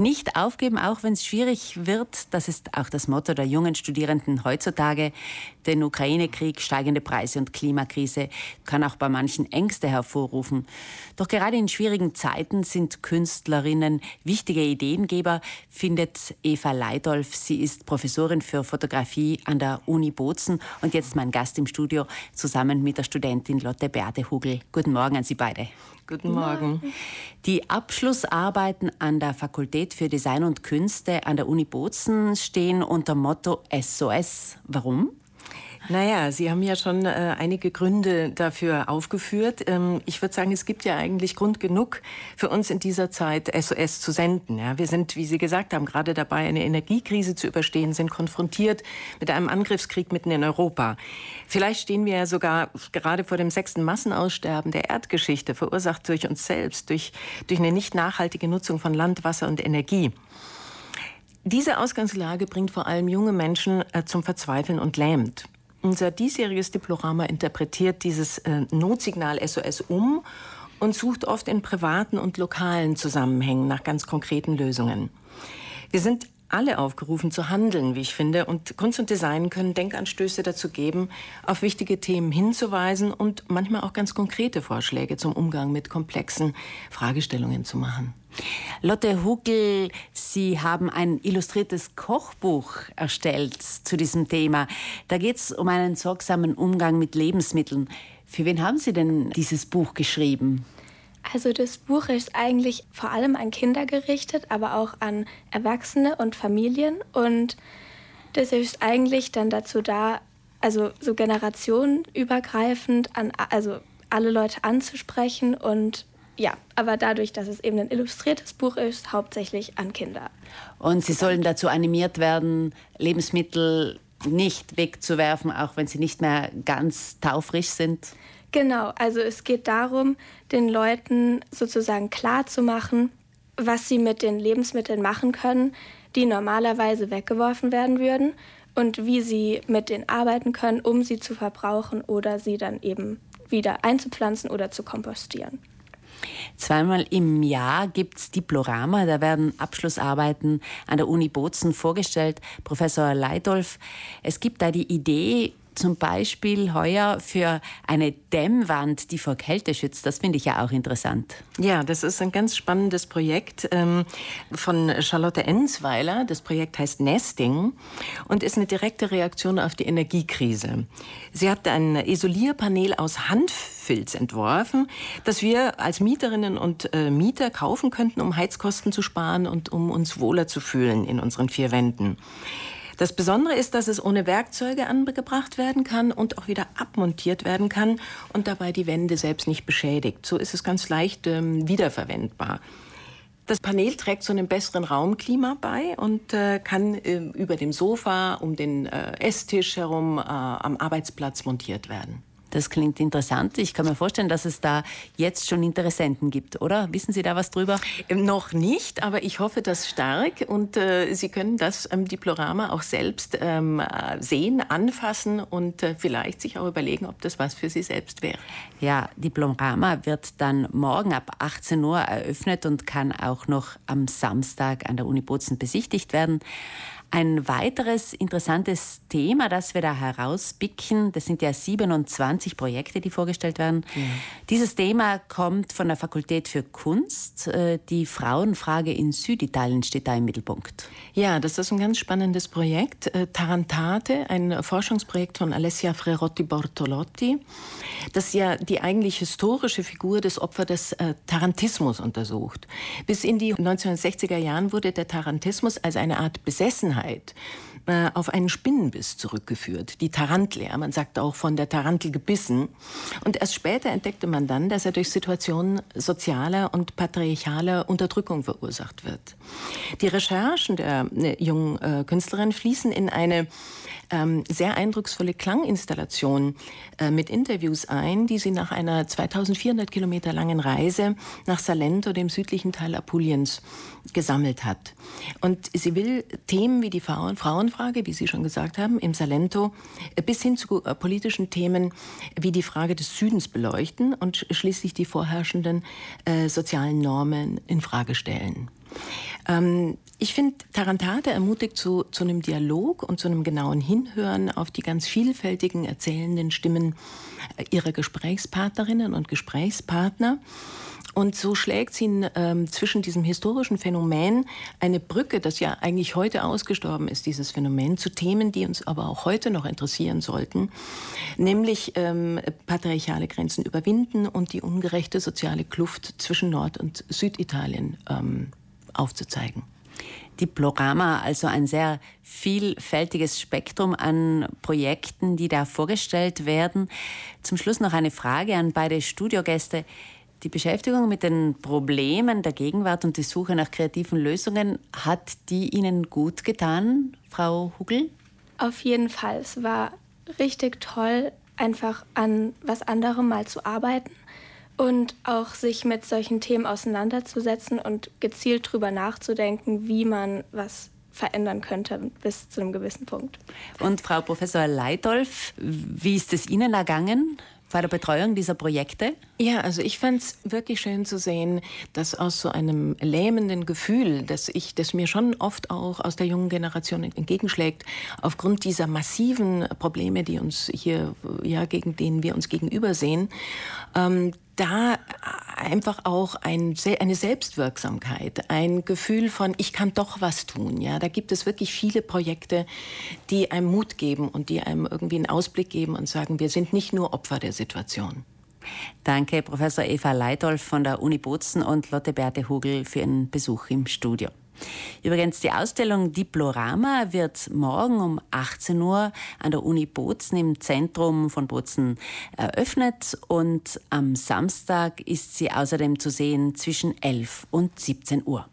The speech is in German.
Nicht aufgeben, auch wenn es schwierig wird, das ist auch das Motto der jungen Studierenden heutzutage. Den Ukraine-Krieg, steigende Preise und Klimakrise kann auch bei manchen Ängste hervorrufen. Doch gerade in schwierigen Zeiten sind Künstlerinnen wichtige Ideengeber, findet Eva Leidolf. Sie ist Professorin für Fotografie an der Uni Bozen und jetzt mein Gast im Studio zusammen mit der Studentin Lotte Beate-Hugel. Guten Morgen an Sie beide. Guten Morgen. Die Abschlussarbeiten an der Fakultät für Design und Künste an der Uni Bozen stehen unter Motto SOS. Warum? Naja, Sie haben ja schon äh, einige Gründe dafür aufgeführt. Ähm, ich würde sagen, es gibt ja eigentlich Grund genug für uns in dieser Zeit SOS zu senden. Ja, wir sind, wie Sie gesagt haben, gerade dabei, eine Energiekrise zu überstehen, sind konfrontiert mit einem Angriffskrieg mitten in Europa. Vielleicht stehen wir ja sogar gerade vor dem sechsten Massenaussterben der Erdgeschichte, verursacht durch uns selbst, durch, durch eine nicht nachhaltige Nutzung von Land, Wasser und Energie. Diese Ausgangslage bringt vor allem junge Menschen äh, zum Verzweifeln und lähmt. Unser diesjähriges Diplorama interpretiert dieses äh, Notsignal SOS um und sucht oft in privaten und lokalen Zusammenhängen nach ganz konkreten Lösungen. Wir sind alle aufgerufen zu handeln, wie ich finde. Und Kunst und Design können Denkanstöße dazu geben, auf wichtige Themen hinzuweisen und manchmal auch ganz konkrete Vorschläge zum Umgang mit komplexen Fragestellungen zu machen. Lotte Hugel, Sie haben ein illustriertes Kochbuch erstellt zu diesem Thema. Da geht es um einen sorgsamen Umgang mit Lebensmitteln. Für wen haben Sie denn dieses Buch geschrieben? Also das Buch ist eigentlich vor allem an Kinder gerichtet, aber auch an Erwachsene und Familien. Und das ist eigentlich dann dazu da, also so generationenübergreifend an also alle Leute anzusprechen und ja, aber dadurch, dass es eben ein illustriertes Buch ist, hauptsächlich an Kinder. Und sie sollen dazu animiert werden, Lebensmittel nicht wegzuwerfen, auch wenn sie nicht mehr ganz taufrisch sind? Genau, also es geht darum, den Leuten sozusagen klarzumachen, was sie mit den Lebensmitteln machen können, die normalerweise weggeworfen werden würden und wie sie mit denen arbeiten können, um sie zu verbrauchen oder sie dann eben wieder einzupflanzen oder zu kompostieren. Zweimal im Jahr gibt es Diplorama, da werden Abschlussarbeiten an der Uni Bozen vorgestellt. Professor Leidolf, es gibt da die Idee, zum Beispiel heuer für eine Dämmwand, die vor Kälte schützt. Das finde ich ja auch interessant. Ja, das ist ein ganz spannendes Projekt ähm, von Charlotte Ensweiler. Das Projekt heißt Nesting und ist eine direkte Reaktion auf die Energiekrise. Sie hat ein Isolierpanel aus Hanffilz entworfen, das wir als Mieterinnen und äh, Mieter kaufen könnten, um Heizkosten zu sparen und um uns wohler zu fühlen in unseren vier Wänden. Das Besondere ist, dass es ohne Werkzeuge angebracht werden kann und auch wieder abmontiert werden kann und dabei die Wände selbst nicht beschädigt. So ist es ganz leicht ähm, wiederverwendbar. Das Panel trägt zu einem besseren Raumklima bei und äh, kann äh, über dem Sofa, um den äh, Esstisch herum äh, am Arbeitsplatz montiert werden. Das klingt interessant. Ich kann mir vorstellen, dass es da jetzt schon Interessenten gibt, oder? Wissen Sie da was drüber? Ähm, noch nicht, aber ich hoffe das stark. Und äh, Sie können das ähm, Diplorama auch selbst ähm, sehen, anfassen und äh, vielleicht sich auch überlegen, ob das was für Sie selbst wäre. Ja, Diplorama wird dann morgen ab 18 Uhr eröffnet und kann auch noch am Samstag an der Uni Bozen besichtigt werden. Ein weiteres interessantes Thema, das wir da herauspicken, das sind ja 27 Projekte, die vorgestellt werden. Ja. Dieses Thema kommt von der Fakultät für Kunst. Äh, die Frauenfrage in Süditalien steht da im Mittelpunkt. Ja, das ist ein ganz spannendes Projekt. Äh, Tarantate, ein Forschungsprojekt von Alessia Frerotti Bortolotti, das ja die eigentlich historische Figur des Opfers des äh, Tarantismus untersucht. Bis in die 1960er Jahren wurde der Tarantismus als eine Art Besessenheit Vergangenheit äh, auf einen Spinnenbiss zurückgeführt, die Tarantel. Man sagt auch von der Tarantel gebissen. Und erst später entdeckte man dann, dass er durch Situationen sozialer und patriarchaler Unterdrückung verursacht wird. Die Recherchen der äh, jungen äh, Künstlerin fließen in eine ähm, sehr eindrucksvolle Klanginstallation äh, mit Interviews ein, die sie nach einer 2400 Kilometer langen Reise nach Salento, dem südlichen Teil Apuliens, gesammelt hat. Und sie will Themen wie die Frauen Frauenfrage, wie Sie schon gesagt haben, im Salento, äh, bis hin zu äh, politischen Themen wie die Frage des Südens beleuchten und schließlich die vorherrschenden äh, sozialen Normen in Frage stellen. Ähm, ich finde, Tarantate ermutigt zu, zu einem Dialog und zu einem genauen Hinhören auf die ganz vielfältigen erzählenden Stimmen äh, ihrer Gesprächspartnerinnen und Gesprächspartner. Und so schlägt sie ähm, zwischen diesem historischen Phänomen eine Brücke, das ja eigentlich heute ausgestorben ist, dieses Phänomen, zu Themen, die uns aber auch heute noch interessieren sollten, nämlich ähm, patriarchale Grenzen überwinden und die ungerechte soziale Kluft zwischen Nord- und Süditalien ähm, aufzuzeigen. Diplorama, also ein sehr vielfältiges Spektrum an Projekten, die da vorgestellt werden. Zum Schluss noch eine Frage an beide Studiogäste. Die Beschäftigung mit den Problemen der Gegenwart und die Suche nach kreativen Lösungen, hat die Ihnen gut getan, Frau Hugel? Auf jeden Fall. Es war richtig toll, einfach an was anderem mal zu arbeiten und auch sich mit solchen Themen auseinanderzusetzen und gezielt darüber nachzudenken, wie man was verändern könnte bis zu einem gewissen Punkt. Und Frau Professor Leitolf, wie ist es Ihnen ergangen? bei der Betreuung dieser Projekte? Ja, also ich fand es wirklich schön zu sehen, dass aus so einem lähmenden Gefühl, das ich, das mir schon oft auch aus der jungen Generation entgegenschlägt, aufgrund dieser massiven Probleme, die uns hier, ja, gegen denen wir uns gegenüber sehen, ähm, da einfach auch ein, eine Selbstwirksamkeit, ein Gefühl von, ich kann doch was tun. Ja, da gibt es wirklich viele Projekte, die einem Mut geben und die einem irgendwie einen Ausblick geben und sagen, wir sind nicht nur Opfer der Situation. Danke, Professor Eva Leidolf von der Uni Bozen und Lotte Berthe Hugel für Ihren Besuch im Studio. Übrigens, die Ausstellung Diplorama wird morgen um 18 Uhr an der Uni Bozen im Zentrum von Bozen eröffnet und am Samstag ist sie außerdem zu sehen zwischen 11 und 17 Uhr.